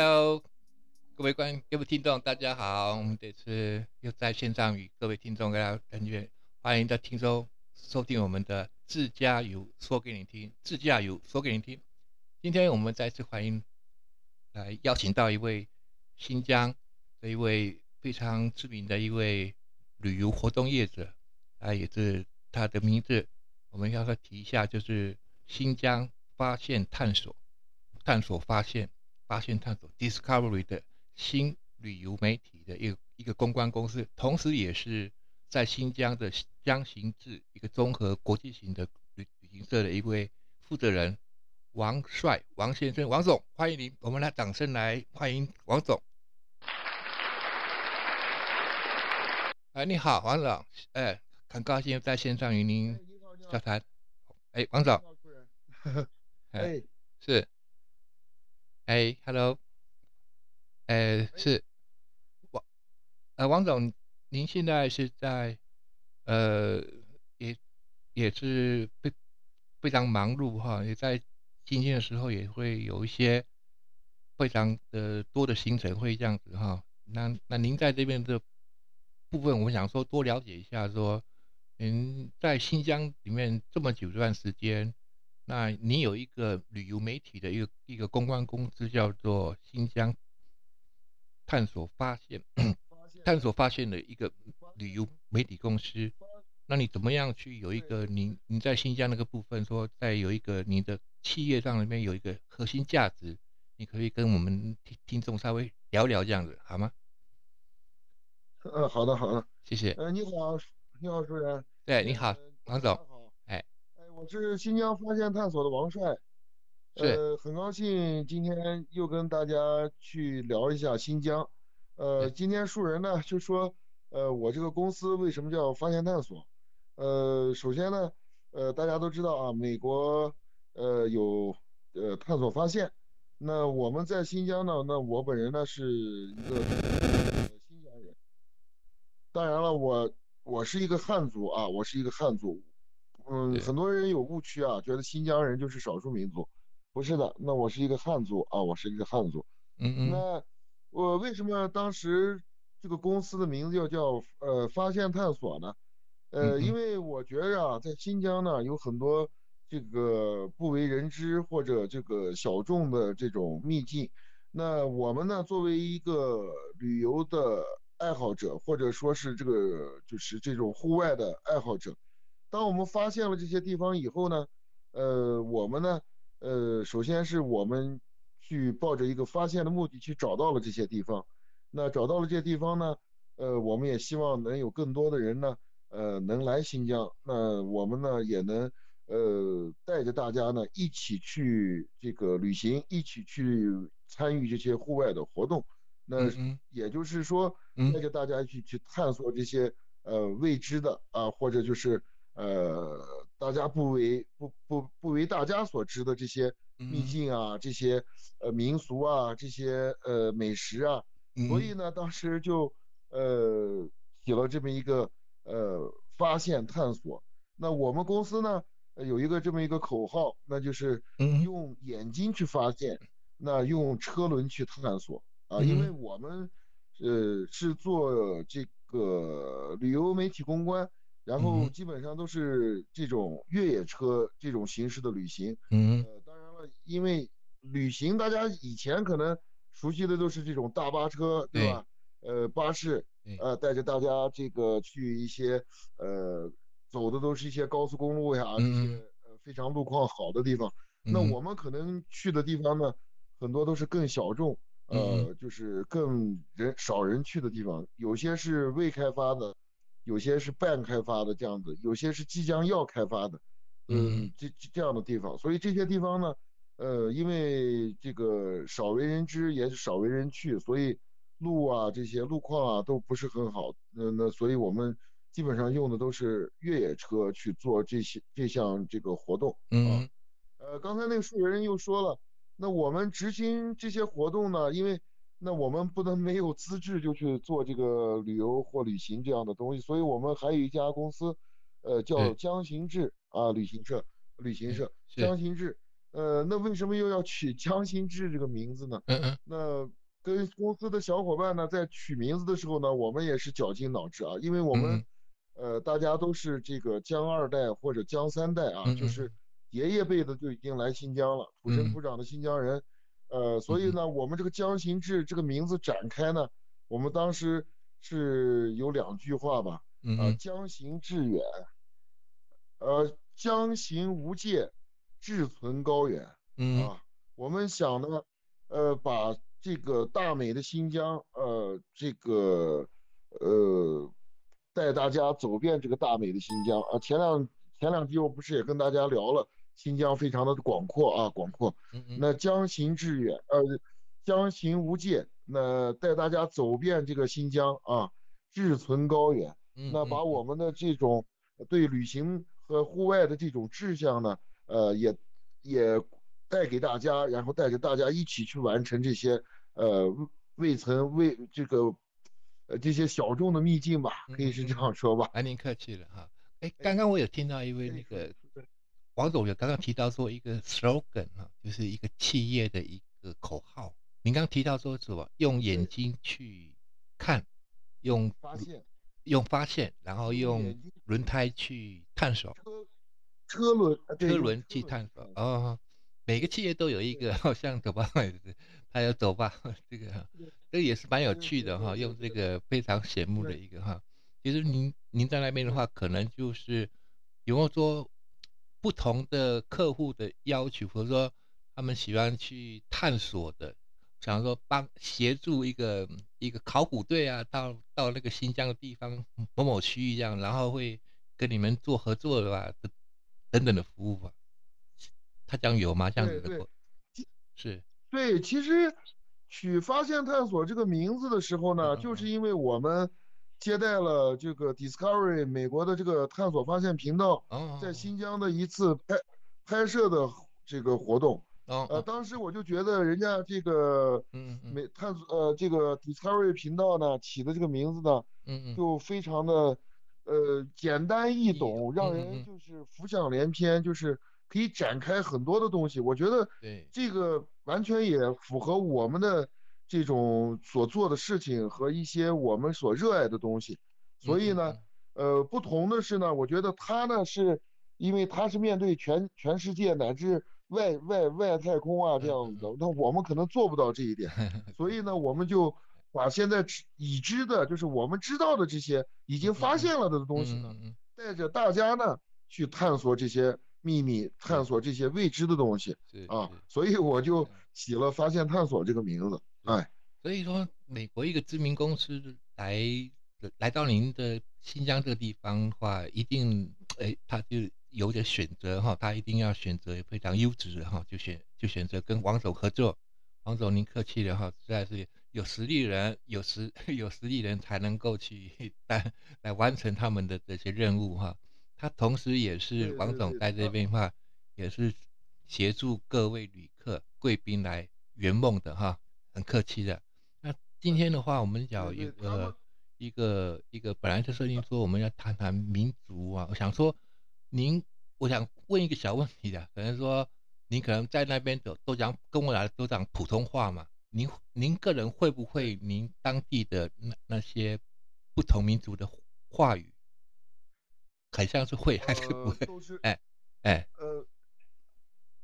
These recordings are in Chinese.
Hello，各位观各位听众，大家好，我们这次又在线上与各位听众跟大家人员欢迎的听众收听我们的自驾游说给你听，自驾游说给你听。今天我们再次欢迎来邀请到一位新疆的一位非常知名的一位旅游活动业者，啊，也是他的名字，我们要他提一下，就是新疆发现探索，探索发现。发现探索 Discovery 的新旅游媒体的一个一个公关公司，同时也是在新疆的江行志一个综合国际型的旅旅行社的一位负责人王帅王先生王总，欢迎您，我们来掌声来欢迎王总。哎，你好，王总，哎，很高兴在线上与您交谈。哎，王总，哎，是。哎，Hello，呃，是王，呃，王总，您现在是在，呃，也也是非非常忙碌哈，也在今天的时候也会有一些非常的多的行程会这样子哈。那那您在这边的部分，我想说多了解一下，说您在新疆里面这么久一段时间。那你有一个旅游媒体的一个一个公关公司，叫做新疆探索发现，探索发现的一个旅游媒体公司。那你怎么样去有一个你你在新疆那个部分，说在有一个你的企业上里面有一个核心价值，你可以跟我们听听众稍微聊聊这样子，好吗？嗯，好的，好的，谢谢。呃，你好，你好，主任。对，你好，王总。我是新疆发现探索的王帅，呃，很高兴今天又跟大家去聊一下新疆。呃，今天树人呢就说，呃，我这个公司为什么叫发现探索？呃，首先呢，呃，大家都知道啊，美国呃有呃探索发现，那我们在新疆呢，那我本人呢是一个新疆人，当然了，我我是一个汉族啊，我是一个汉族。嗯，很多人有误区啊，觉得新疆人就是少数民族，不是的。那我是一个汉族啊，我是一个汉族。嗯嗯。那我为什么当时这个公司的名字要叫呃发现探索呢？呃，因为我觉着啊，在新疆呢有很多这个不为人知或者这个小众的这种秘境。那我们呢，作为一个旅游的爱好者，或者说是这个就是这种户外的爱好者。当我们发现了这些地方以后呢，呃，我们呢，呃，首先是我们去抱着一个发现的目的去找到了这些地方，那找到了这些地方呢，呃，我们也希望能有更多的人呢，呃，能来新疆，那我们呢也能，呃，带着大家呢一起去这个旅行，一起去参与这些户外的活动，那也就是说，带着大家去去探索这些呃未知的啊，或者就是。呃，大家不为不不不为大家所知的这些秘境啊，这些呃民俗啊，这些呃美食啊，所以呢，当时就呃起了这么一个呃发现探索。那我们公司呢有一个这么一个口号，那就是用眼睛去发现，那用车轮去探索啊，因为我们呃是做这个旅游媒体公关。然后基本上都是这种越野车这种形式的旅行。嗯，呃，当然了，因为旅行大家以前可能熟悉的都是这种大巴车，对吧？呃，巴士，呃，带着大家这个去一些呃走的都是一些高速公路呀，这些呃非常路况好的地方。那我们可能去的地方呢，很多都是更小众，呃，就是更人少人去的地方，有些是未开发的。有些是半开发的这样子，有些是即将要开发的，嗯，这这样的地方，所以这些地方呢，呃，因为这个少为人知，也少为人去，所以路啊这些路况啊都不是很好，那那所以我们基本上用的都是越野车去做这些这项这个活动，嗯，呃，刚才那个树人又说了，那我们执行这些活动呢，因为。那我们不能没有资质就去做这个旅游或旅行这样的东西，所以我们还有一家公司，呃，叫江行志啊旅行社，旅行社江行志，呃，那为什么又要取江行志这个名字呢？嗯嗯。那跟公司的小伙伴呢，在取名字的时候呢，我们也是绞尽脑汁啊，因为我们嗯呃大家都是这个江二代或者江三代啊，嗯就是爷爷辈的就已经来新疆了，土生嗯。土长的新疆人，呃，所以嗯呢，我们这个江行志这个名字展开呢，我们当时是有两句话吧，啊，嗯嗯将行志远，呃，江行无界，志存高远。嗯啊，我们想呢，呃，把这个大美的新疆，呃，这个，呃，带大家走遍这个大美的新疆啊。前两前两集我不是也跟大家聊了，新疆非常的广阔啊，广阔。那将行致远，呃，将行无界，那带大家走遍这个新疆啊，志存高远。嗯，那把我们的这种对旅行和户外的这种志向呢，呃，也也带给大家，然后带着大家一起去完成这些呃未曾未这个呃这些小众的秘境吧，可以是这样说吧。啊，您客气了哈。哎，刚刚我有听到一位那个王总有刚刚提到说一个 slogan 啊，就是一个企业的一个口号。您刚提到说什么？用眼睛去看，用发现。用发现，然后用轮胎去探索，车车轮车轮去探索。哦，每个企业都有一个，好像走吧，他要走吧，这个这个也是蛮有趣的哈，用这个非常醒目的一个哈。其实您您在那边的话，可能就是有没有说不同的客户的要求，或者说他们喜欢去探索的，想说帮协助一个一个考古队啊，到到那个新疆的地方某某区域这样，然后会跟你们做合作的吧，等等的服务吧。他讲有吗？这样子是对，其实取“发现探索”这个名字的时候呢，就是因为我们接待了这个 Discovery 美国的这个探索发现频道哦，在新疆的一次拍拍摄的这个活动。哦呃，当时我就觉得人家这个美探索呃这个 Discovery 频道呢起的这个名字呢，嗯嗯。就非常的呃简单易懂，让人嗯。就是浮想联翩，就是可以展开很多的东西。我觉得这个完全也符合我们的这种所做的事情和一些我们所热爱的东西。所以呢，呃，不同的是呢，我觉得他呢是因为他是面对全全世界乃至外外外太空啊这样子的，那我们可能做不到这一点。所以呢，我们就把现在已知的，就是我们知道的这些已经发现了的东西呢，带着大家呢去探索这些秘密，探索这些未知的东西是啊，所以我就起了“发现探索”这个名字。哎，所以说，美国一个知名公司来来到您的新疆这个地方的话，一定哎，他就有点选择哈，他一定要选择非常优质的哈，就选就选择跟王总合作。王总您客气了哈，实在是有实力人，有实 有实力人才能够去来 来完成他们的这些任务哈。他同时也是对对对王总在这边的话，也是协助各位旅客贵宾来圆梦的哈，很客气的。那今天的话，我们讲有对对他们呃一个一个本来就设定说我们要谈谈民族啊，我想说您，我想问一个小问题的，可能说您可能在那边都都讲跟我来都讲普通话嘛，您您个人会不会您当地的那那些不同民族的话语，很像是会还是不呃，会？哎哎，呃，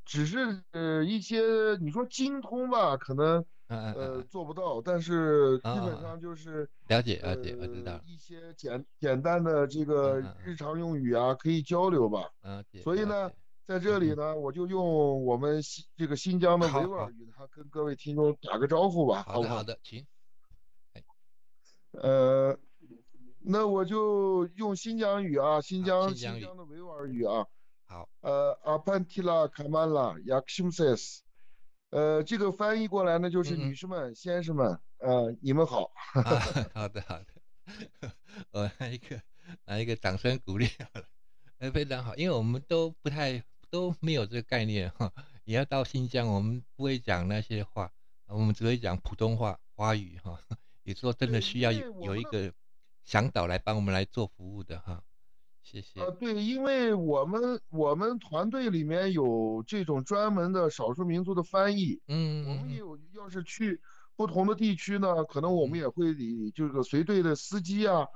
只是呃一些你说精通吧，可能呃嗯，做不到，但是基啊本上就是了解了解，我知道呃，一些简简单的这个日常用语啊，可以交流吧。嗯。所以呢，在这里呢，我就用我们新这个新疆的好好维吾尔语，哈，跟各位听众打个招呼吧，不好好的好？的，请。呃，那我就用新疆语啊，新疆新疆语新疆的维吾尔语啊，好，呃，阿潘提拉卡曼拉雅克什姆塞斯，呃，这个翻译过来呢，就是女士们、先生们，呃，你们好。啊，好的好的，我来一个来一个掌声鼓励好了，呃，非常好，因为我们都不太都没有这个概念哈，也要到新疆，我们不会讲那些话，我们只会讲普通话华语哈，有时候真的需要有一个向导来帮我们来做服务的哈。谢谢。呃，对，因为我们我们团队里面有这种专门的少数民族的翻译，嗯我们也有，要是去不同的地区呢，可能我们嗯。也会以这个随队的司机啊，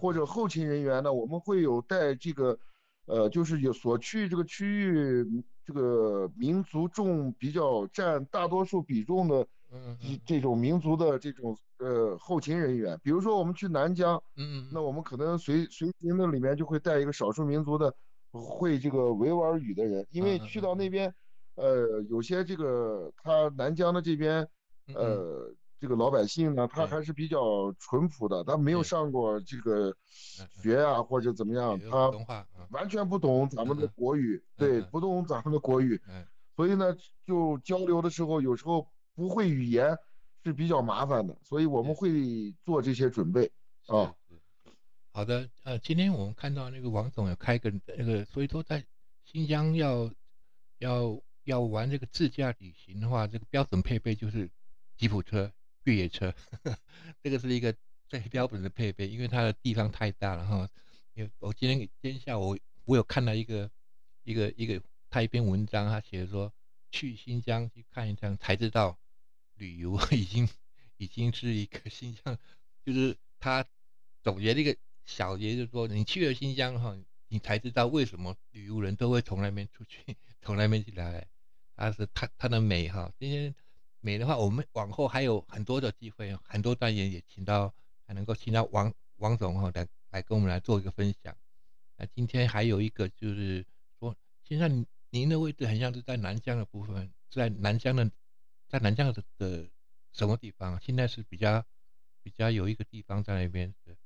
或者后勤人员呢，我们会有带这个，呃，就是有所去这个区域这个民族众比较占大多数比重的嗯嗯这这种民族的这种呃后勤人员，比如说我们去南疆。嗯嗯那我们可能随随行的里面就会带一个少数民族的会这个维吾尔语的人，因为去到那边，呃，有些这个他南疆的这边，呃，这个老百姓呢，他还是比较淳朴的，他没有上过这个学啊或者怎么样，他完全不懂咱们的国语，嗯对，嗯。不懂咱们的国语，嗯所以呢，就交流的时候有时候不会语言是比较麻烦的，所以我们会做这些准备是啊。好的，呃，今天我们看到那个王总有开个那个，所以说在新疆要要要玩这个自驾旅行的话，这个标准配备就是吉普车、越野车，这个是一个最标准的配备，因为它的地方太大了哈。因为我今天今天下午我有看到一个一个一个他一篇文章，他写的说去新疆去看一趟才知道旅游已经已经是一个新疆，就是他总结了一个小结，就是说你去了新疆哈，你才知道为什么旅游人都会从那边出去，从那边进来。它是它它的美哈，今天美的话，我们往后还有很多的机会，很多单元也请到，还能够请到王王总哈来来跟我们来做一个分享。那今天还有一个就是说，现在您您的位置很像是在南疆的部分，在南疆的，在南疆的的什么地方？现在是比较比较有一个地方在那边是，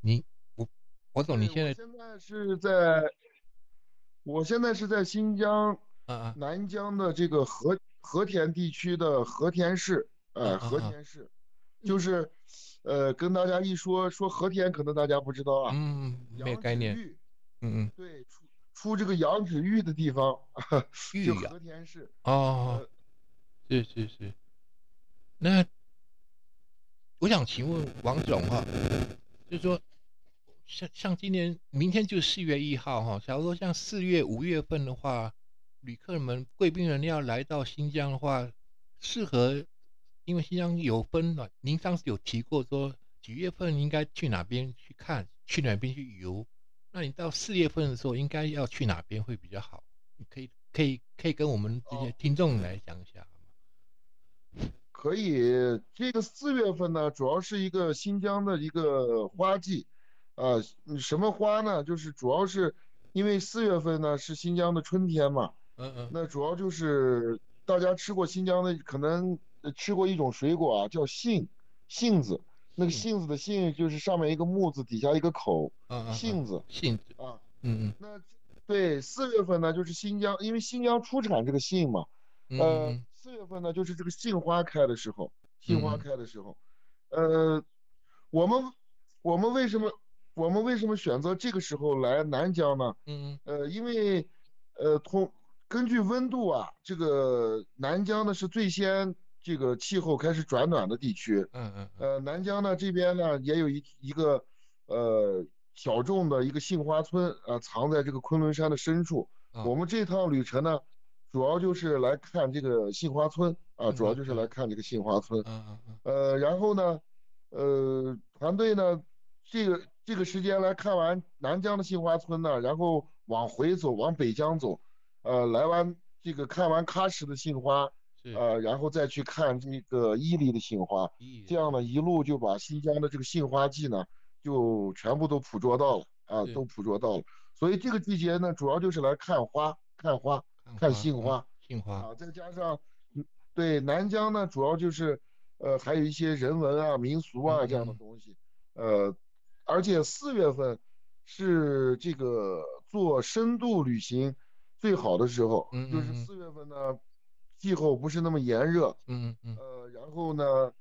你我我总，你，现在我现在是在，我现在是在新疆啊啊。南疆的这个和和田地区的和田市，呃，啊啊啊，和田市，就，是，呃，跟大家一说说和田，可能大家不知道啊，嗯，没有概念，嗯嗯，对，出出这个羊脂玉的地方，就和田市，哦，呃，是是是，那我想请问王总哈，就是说，像像今年明天就是四月一号哈，假如说像四月五月份的话，旅客们贵宾人要来到新疆的话，适合，因为新疆有分了，您上次有提过说几月份应该去哪边去看，去哪边去游，那你到四月份的时候应该要去哪边会比较好？你可以可以可以跟我们这些哦。听众来讲？可以，这个四月份呢，主要是一个新疆的一个花季，啊，嗯什么花呢？就是主要是因为四月份呢是新疆的春天嘛，嗯嗯那主要就是大家吃过新疆的，可能呃吃过一种水果啊，叫杏，杏子，那个杏杏子的杏就是上面一个木字，底下一个口，嗯杏子杏子，啊。嗯嗯那对，四月份呢就是新疆，因为新疆出产这个杏嘛。嗯四月份呢，就是这个杏花开的时候，杏花嗯开的时候，呃，我们我们为什么我们为什么选择这个时候来南疆呢？嗯呃，因为呃，通根据温度啊，这个南疆呢是最先这个气候开始转暖的地区。嗯嗯嗯呃，南疆呢这边呢也有一一个呃小众的一个杏花村啊、呃藏在这个昆仑山的深处。嗯，我们这趟旅程呢，主要就是来看这个杏花村啊，主要就是来，看这个杏花村。嗯嗯嗯呃，然后呢，呃，团队呢，这个这个时间来看完南疆的杏花村呢，然后往回走，往北疆走，呃，来完这个看完喀什的杏花，呃，然后再去看这个伊犁的杏花，这样呢，一路就把新疆的这个杏花季呢，就全部都捕捉到了啊，都捕捉到了。所以这个季节呢，主要就是来看花，看花，看杏花杏花，啊，再加上，嗯，对，南疆呢，主要就是，呃，还有一些人文啊、民俗嗯啊这样的嗯。东西，呃，而且四月份是这个做深度旅行最好的时候，嗯就是四月份呢，气候不是那么炎热，嗯嗯。呃，然后呢，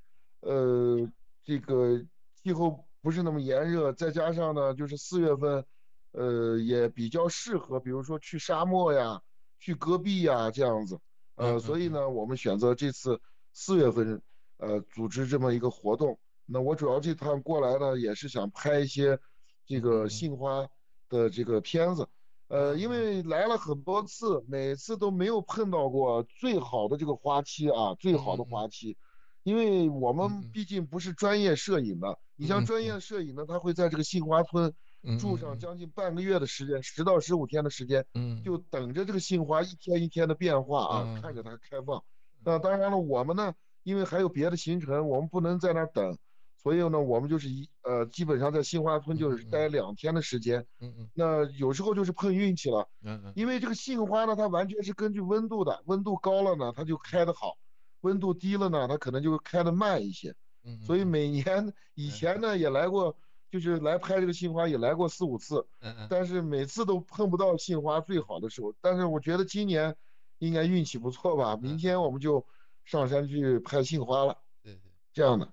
呃，这个气候不是那么炎热，再加上呢，就是四月份，呃，也比较适合，比如说去沙漠呀、去戈壁呀这样子，呃，所以呢，我们选择这次四月份，呃，组织这么一个活动。那我主要这趟过来呢，也是想拍一些这嗯个嗯。杏花，的这个片子，呃，因啊为来了很多次，每次都没有碰到过最好的这个花期啊，最好的花期，因为我们毕竟不是专业摄影的，你像专业摄影呢，他会在这个杏花村住上嗯。将近半个月的时间，十到十五天的时间，嗯。就等着这个杏花一天一天的变化啊，嗯。看着它开放。那当然了，我们呢，因为还有别的行程，我们不能在那儿等，所以呢，我们就是一呃，基本上在杏花村就是待两天的时间。嗯嗯。那有时候就是碰运气了，嗯嗯。因为这个杏花呢，它完全是根据温度的，温度高了呢，它就开得好；温度低了呢，它可能就开得慢一些。嗯，所以每年以前呢也来过，就是来拍这个杏花也来过四五次，嗯嗯但是每次都碰不到杏花最好的时候。但是我觉得今年应该运气不错吧，明天我们就上山去拍杏花了，对对。这样的。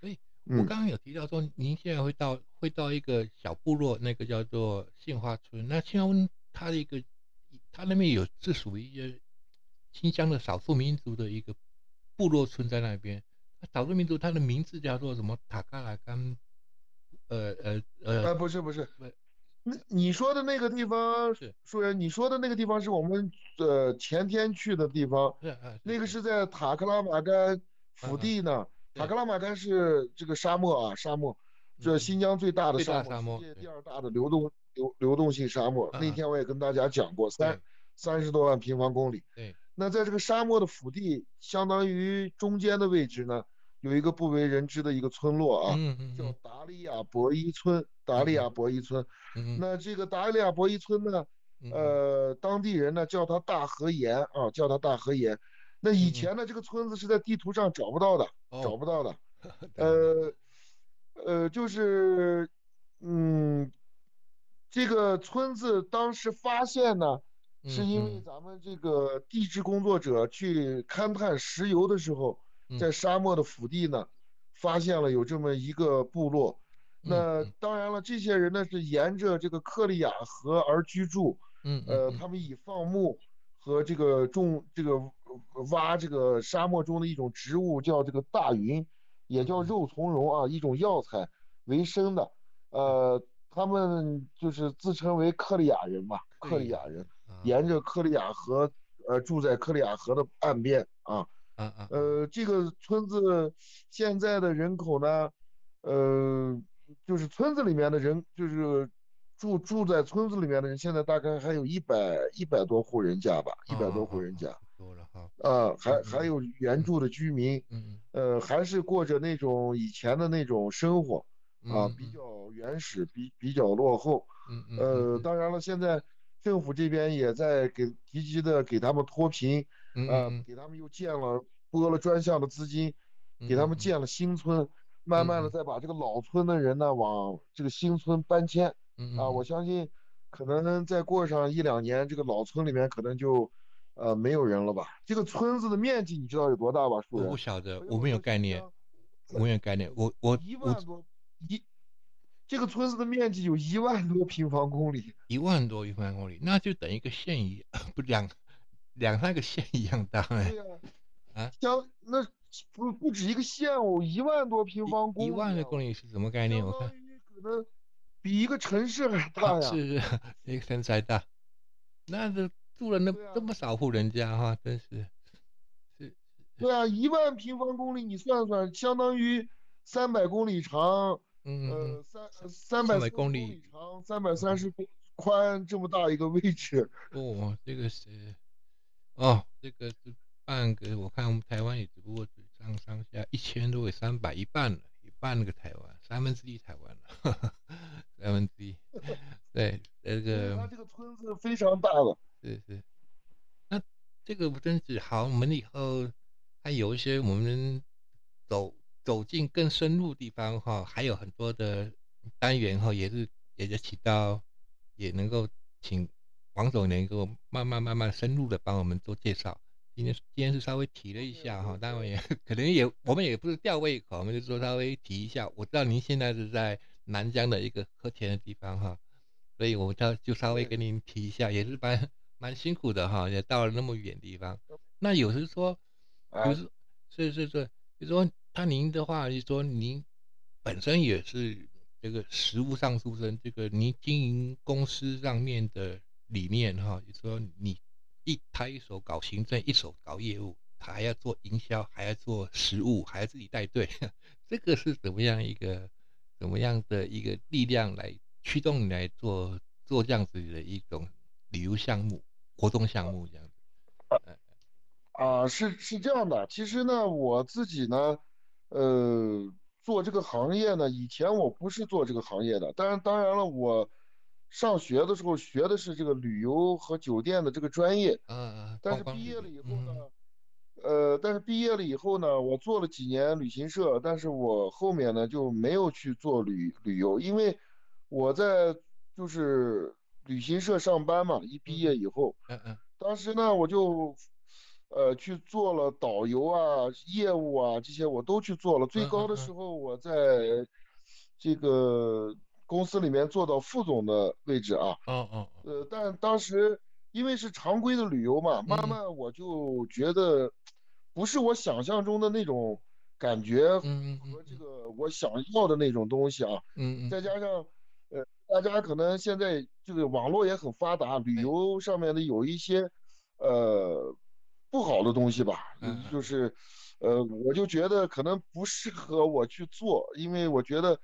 所以我嗯刚刚有提到说，您现在会到会到一个小部落，那个叫做杏花村。那杏花村它的一个，它那边有是属于一些新疆的少数民族的一个部落村在那边。少数民族它的名字叫做什么？塔嘎拉干，呃呃呃，呃，不是不是，那你说的那个地方是，树人，你说的那个地方是我们呃前天去的地方，那个是在塔克拉玛干腹地呢。塔克拉玛干是这个沙漠啊，沙漠，这新疆最大的沙沙漠世界第二大的流动流流动性沙漠。嗯那天我也跟大家讲过，三三十多万平方公里。对，那在这个沙漠的腹地，相当于中间的位置呢，有一个不为人知的一个村落啊，叫达利亚博伊村。达利亚博伊村，那这个达利亚博伊村呢，嗯呃，当地人呢叫它大河沿啊，叫它大河沿。那以嗯前呢，这个村子是在地图上找不到的，找哦，不到的。呃，呃，就是，嗯，这个村子当时发现呢，是嗯因为嗯咱们这个地质工作者去勘探石油的时候，嗯在沙漠的腹地呢，发现了有这么一个部落。那嗯当然了，这些人呢是沿着这个克里亚河而居住，嗯呃，嗯他们以放牧和这个种这个呃挖这个沙漠中的一种植物叫这个大云，也叫肉苁蓉啊，一种药材为生的。呃，他们就是自称为克里亚人嘛，克里亚人，啊沿着克里亚河，呃，住在克里亚河的岸边啊。呃，这个村子现在的人口呢，呃，就是村子里面的人，就是住住在村子里面的人，现在大概还有一百一百多户人家吧，一百多户人家，多了哈，啊，还嗯还有原住的居民，嗯呃，还是过着那种以前的那种生活啊，嗯。比较原始，比比较落后。嗯嗯呃，当然了，现在政府这边也在给积极的给他们脱贫，嗯呃嗯，给他们又建了拨了专项的资金，给他们建了新村，慢慢的再把这个老村的人呢往这个新村搬迁嗯啊，我相信可能再过上一两年，这个老村里面可能就呃没有人了吧？这个村子的面积你知道有多大吧？我不？晓得，我没有概念，我没有概念，我我我一万多一，这个村子的面积有一万多平方公里。一万多平方公里，那就等于一个县一 不两两三个县一样大哎对，呀、啊相那不不止一个县哦，一万多平方公里、啊，一万个公里是什么概念？我看可能比一个城市还大啊 呀。是是一个城市还大，那这住了那这么少户人家哈，真是是对啊，一万平方公里，你算算，相当于三百公里长，嗯三三百公公里长，三百三十公宽，这么大一个位置。哦，这个是哦，这个是半个，我看我们台湾也只不过只上上下一千多个，三百一半了，一半那个台湾，三分之一台湾了，三分之一，对，这个它这个村子非常大了。是是，那这个真是好，我们以后还有一些我们走走进更深入地方哈，还有很多的单元哈，也是也是起到也能够请王总能够慢慢慢慢深入的帮我们做介绍。今天今天是稍微提了一下哈，当然也 可能也我们也不是吊胃口，我们就说稍微提一下。我知道您现在是在南疆的一个和田的地方哈，所以我就就稍微跟您提一下，也是蛮蛮辛苦的哈，也到了那么远地方。那有时说，哎有时是是是，就说他您的话，就说您本身也是这个实务上出身，这个您经营公司上面的理念哈，就说你一他一手搞行政，一手搞业务，他还要做营销，还要做实务，还要自己带队，这个是怎么样一个怎么样的一个力量来驱动你来做做这样子的一种旅游项目、活动项目这样子？啊，是是这样的，其实呢，我自己呢，呃，做这个行业呢，以前我不是做这个行业的，当然当然了，我上学的时候学的是这个旅游和酒店的这个专业，嗯嗯，但是毕业了以后呢，呃，但是毕业了以后呢，我做了几年旅行社，但是我后面呢就没有去做旅旅游，因为我在就是旅行社上班嘛，一毕业以后，嗯嗯，当时呢我就。呃，去做了导游啊、业务啊这些我都去做了。最高的时候，我在这个公司里面做到副总的位置啊。嗯嗯。呃，但当时因为是常规的旅游嘛，慢慢我就觉得不是我想象中的那种感觉和这个我想要的那种东西啊。嗯嗯。再加上呃，大家可能现在这个网络也很发达，旅游上面的有一些呃。不好的东西吧，就是，呃，我就觉得可能不适合我去做，因为我觉得，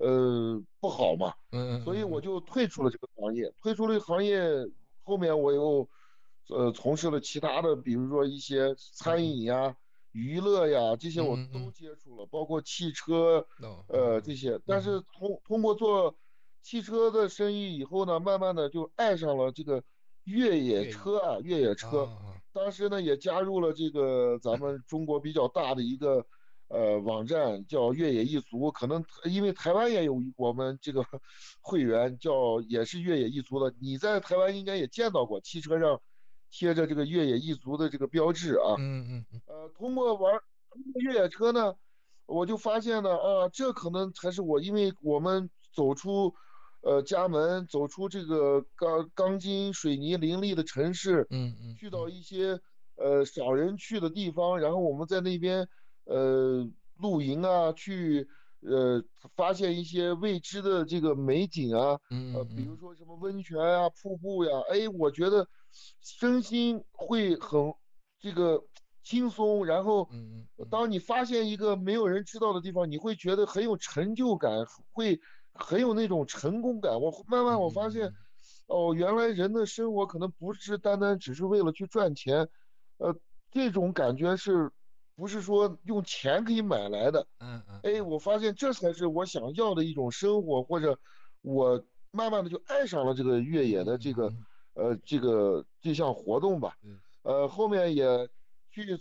呃，不好嘛，嗯所以我就退出了这个行业。退出了行业，后面我又，呃，从事了其他的，比如说一些餐饮呀、娱乐呀这些我都接触了，包括汽车，呃，这些。但是通通过做汽车的生意以后呢，慢慢的就爱上了这个越野车啊，越野车。当时呢，也加入了这个咱们中国比较大的一个呃网站，叫越野一族。可能因为台湾也有我们这个 会员，叫也是越野一族的。你在台湾应该也见到过，汽车上贴着这个越野一族的这个标志啊。嗯嗯嗯。呃，通过玩越野车呢，我就发现呢，啊，这可能才是我，因为我们走出。呃，家门走出这个钢钢筋水泥林立的城市，嗯嗯，去到一些呃少人去的地方，然后我们在那边呃露营啊，去呃发现一些未知的这个美景啊，呃，比如说什么温泉啊、瀑布呀，哎，我觉得身心会很这个轻松，然后，当你发现一个没有人知道的地方，你会觉得很有成就感，会。很有那种成功感。我慢慢我发现，哦，原来人的生活可能不是单单只是为了去赚钱，呃，这种感觉是，不是说用钱可以买来的。嗯嗯。哎，我发现这才是我想要的一种生活，或者我慢慢的就爱上了这个越野的这个，呃，这个这项活动吧。嗯。呃，后面也去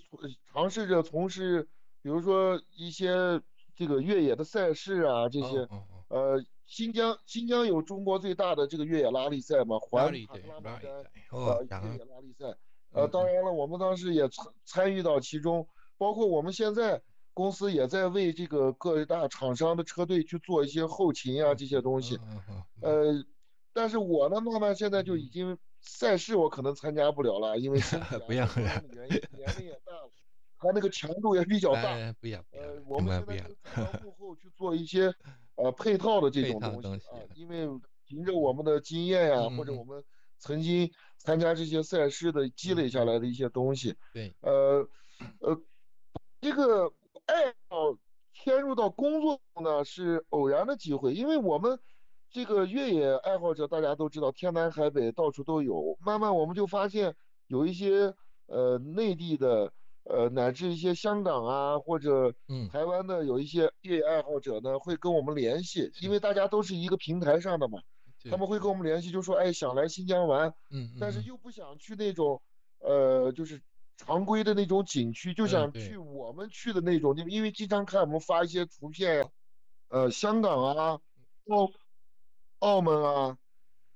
尝试着从事，比如说一些这个越野的赛事啊，这些。呃，新疆新疆有中国最大的这个越野拉力赛嘛，环塔克拉力赛呃越野拉力赛。呃，当然了，我们当时也参参与到其中，包括我们现在公司也在为这个各大厂商的车队去做一些后勤啊这些东西。呃，但是我呢，慢慢现在就已经赛事我可能参加不了了，因为身体 不要原因，年龄也大了，他那个强度也比较大。不要不要。呃，我们现在就在幕后去做一些。呃，配套的这种东西啊，因为凭着我们的经验呀，或者我们曾经参加这些赛事的积累下来的一些东西，对，呃，呃，这个爱好迁入到工作呢是偶然的机会，因为我们这个越野爱好者大家都知道，天南海北到处都有，慢慢我们就发现有一些呃内地的。呃，乃至一些香港啊，或者台湾的有一些越野爱好者呢，会跟我们联系，因为大家都是一个平台上的嘛，他们会跟我们联系，就说，哎，想来新疆玩，嗯，但是又不想去那种，呃，就是常规的那种景区，就想去我们去的那种地方，因为经常看我们发一些图片，呃，香港啊，澳澳门啊，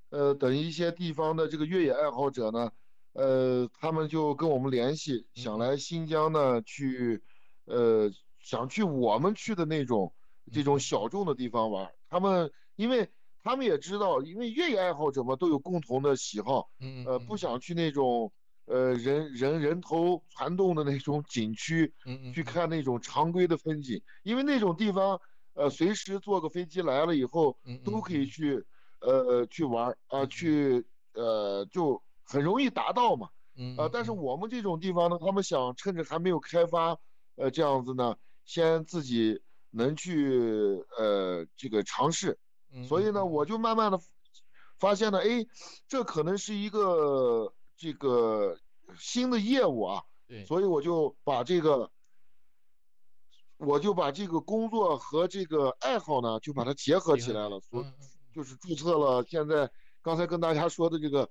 呃等一些地方的这个越野爱好者呢。呃，他们就跟我们联系，想来新疆呢去，呃，想去我们去的那种这种小众的地方玩。他们因为他们也知道，因为越野爱好者嘛都有共同的喜好，呃，不想去那种呃人人人头攒动的那种景区，去看那种常规的风景，因为那种地方呃，随时坐个飞机来了以后，都可以去呃去玩啊，去呃就很容易达到嘛。嗯。啊，但是我们这种地方呢，他们想趁着还没有开发，呃，这样子呢，先自己能去呃这个尝试。所以呢，我就慢慢的发现了，哎，这可能是一个这个新的业务啊。对。所以我就把这个。我就把这个工作和这个爱好呢，就把它结合起来了，所就是注册了。现在刚才跟大家说的这个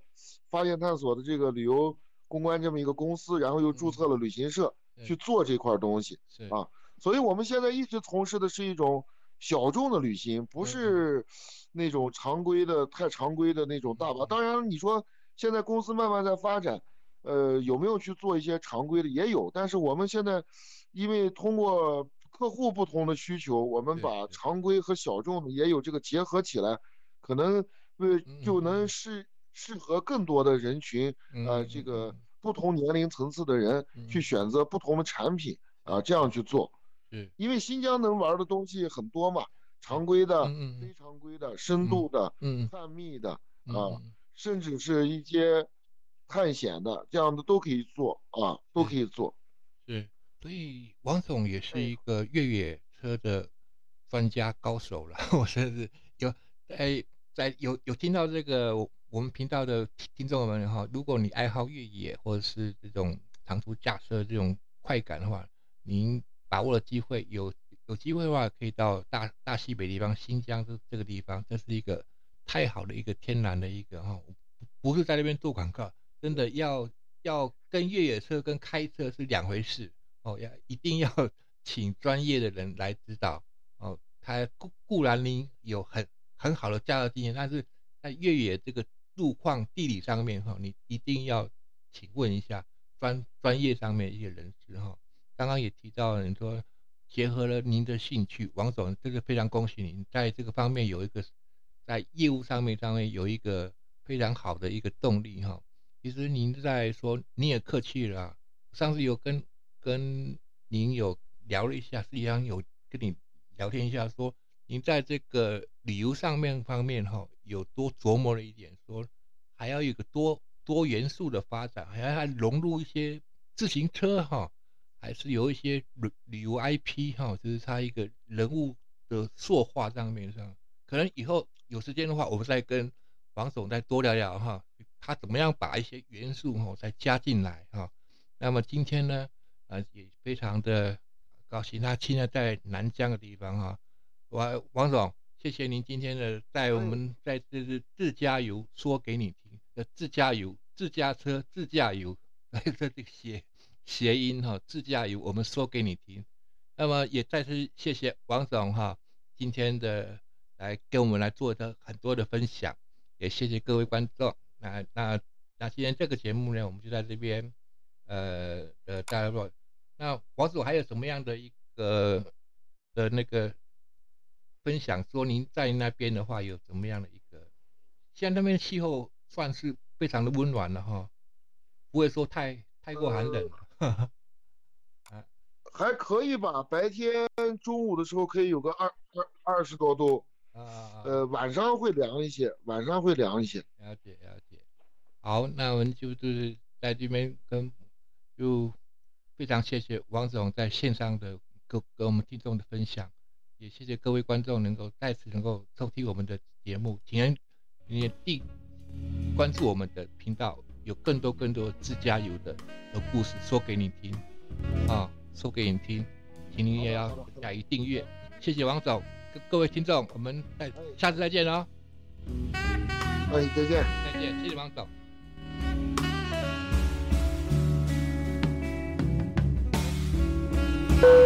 发现探索的这个旅游公关这么一个公司，然后又注册了旅行社去做这块东西啊。所以我们现在一直从事的是一种小众的旅行，不是那种常规的太常规的那种大巴。当然，你说现在公司慢慢在发展，呃，有没有去做一些常规的也有，但是我们现在因为通过。客户不同的需求，我们把常规和小众的也有这个结合起来，可能为就能适适合更多的人群，呃，这个不同年龄层次的人去选择不同的产品啊，这样去做。因为新疆能玩的东西很多嘛，常规的、非常规的、深度的、探秘的啊，甚至是一些探险的，这样的都可以做啊，都可以做。是。所以王总也是一个越野车的专家高手了。我甚至有在在有有听到这个我们频道的听众们哈，如果你爱好越野或者是这种长途驾车这种快感的话，您把握了机会，有有机会的话可以到大大西北地方新疆这这个地方，这是一个太好的一个天然的一个哈，不是在那边做广告，真的要要跟越野车跟开车是两回事。哦，要一定要 请专业的人来指导哦。他固固然您有很很好的驾照经验，但是在越野这个路况地理上面哈，你一定要请问一下专专业上面一些人士哈。刚刚也提到了，你说结合了您的兴趣，王总，这个非常恭喜您在这个方面有一个在业务上面上面有一个非常好的一个动力哈。其实您在说你也客气了，上次有跟。跟您有聊了一下，实际上有跟你聊天一下，说您在这个旅游上面方面哈，有多琢磨了一点，说还要有个多多元素的发展，还要融入一些自行车哈，还是有一些旅旅游 IP 哈，就是他一个人物的塑化上面上，可能以后有时间的话，我们再跟王总再多聊聊哈，他怎么样把一些元素哈再加进来哈。那么今天呢？啊，也非常的高兴。他现在在南疆的地方哈，王王总，谢谢您今天的带我们在这是自驾游说给你听的自驾游、自驾车、自驾游，这这个谐谐音哈，自驾游我们说给你听。那么也再次谢谢王总哈，今天的来跟我们来做的很多的分享，也谢谢各位观众。那那那今天这个节目呢，我们就在这边呃呃大家说。那王总还有什么样的一个的那个分享？说您在那边的话有什么样的一个？现在那边气候算是非常的温暖了哈，不会说太太过寒冷了。啊，还可以吧。白天中午的时候可以有个二二二十多度啊，呃，晚上会凉一些，晚上会凉一些。了解了解。好，那我们就是在这边跟就。非常谢谢王总在线上的跟跟我们听众的分享，也谢谢各位观众能够再次能够收听我们的节目，请你订关注我们的频道，有更多更多自驾游的的故事说给你听啊，说给你听，请您也要加以订阅。谢谢王总，各各位听众，我们再下次再见喽。哎，再见，再见，谢谢王总。